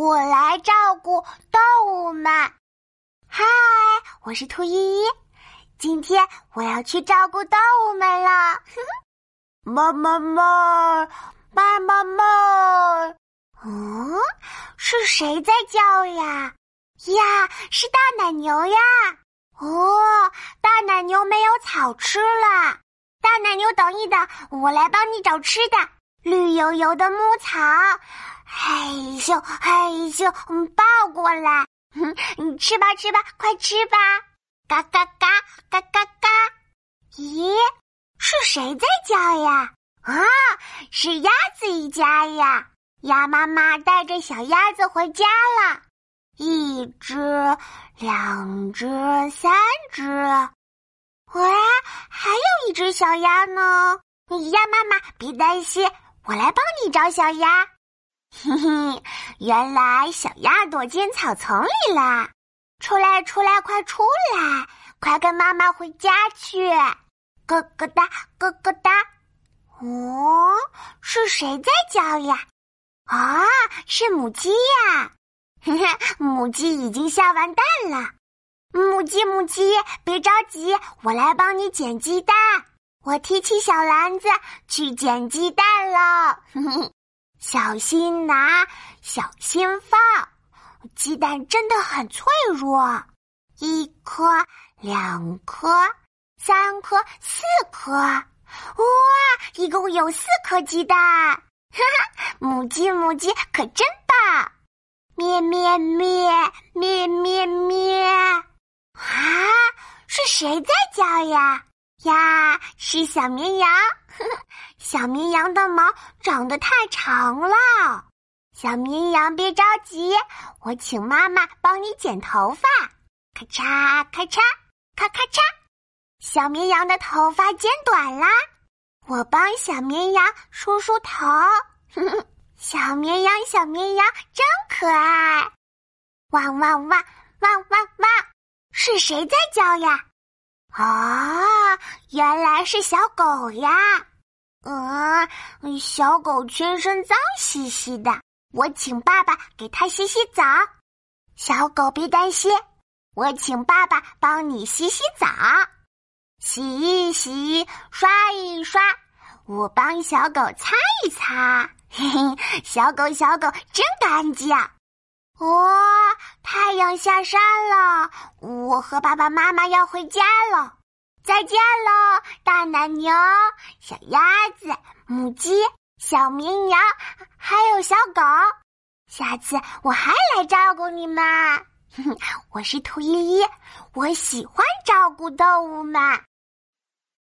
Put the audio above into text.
我来照顾动物们。嗨，我是兔依依，今天我要去照顾动物们了。妈妈妈，妈妈妈，嗯，是谁在叫呀？呀，是大奶牛呀！哦，大奶牛没有草吃了。大奶牛，等一等，我来帮你找吃的。绿油油的牧草，嘿就嘿咻，抱过来，你吃吧吃吧，快吃吧！嘎嘎嘎嘎嘎嘎！咦，是谁在叫呀？啊，是鸭子一家呀！鸭妈妈带着小鸭子回家了，一只，两只，三只，喂，还有一只小鸭呢。鸭妈妈，别担心。我来帮你找小鸭，嘿嘿，原来小鸭躲进草丛里啦！出来，出来，快出来，快跟妈妈回家去！咯咯哒，咯咯哒。哦，是谁在叫呀？啊，是母鸡呀！嘿嘿，母鸡已经下完蛋了。母鸡，母鸡，别着急，我来帮你捡鸡蛋。我提起小篮子去捡鸡蛋了，小心拿，小心放。鸡蛋真的很脆弱，一颗、两颗、三颗、四颗，哇，一共有四颗鸡蛋！哈哈，母鸡母鸡可真棒！咩咩咩咩咩咩，啊，是谁在叫呀？呀，是小绵羊。小绵羊的毛长得太长了。小绵羊，别着急，我请妈妈帮你剪头发。咔嚓咔嚓，咔咔嚓，小绵羊的头发剪短啦。我帮小绵羊梳梳头。小绵羊，小绵羊真可爱。汪汪汪，汪汪汪，是谁在叫呀？啊，原来是小狗呀！嗯，小狗全身脏兮兮的，我请爸爸给它洗洗澡。小狗别担心，我请爸爸帮你洗洗澡，洗一洗，刷一刷，我帮小狗擦一擦。嘿嘿，小狗小狗真干净。哇，太阳下山了，我和爸爸妈妈要回家了，再见喽，大奶牛、小鸭子、母鸡、小绵羊，还有小狗，下次我还来照顾你们。我是兔依依，我喜欢照顾动物们。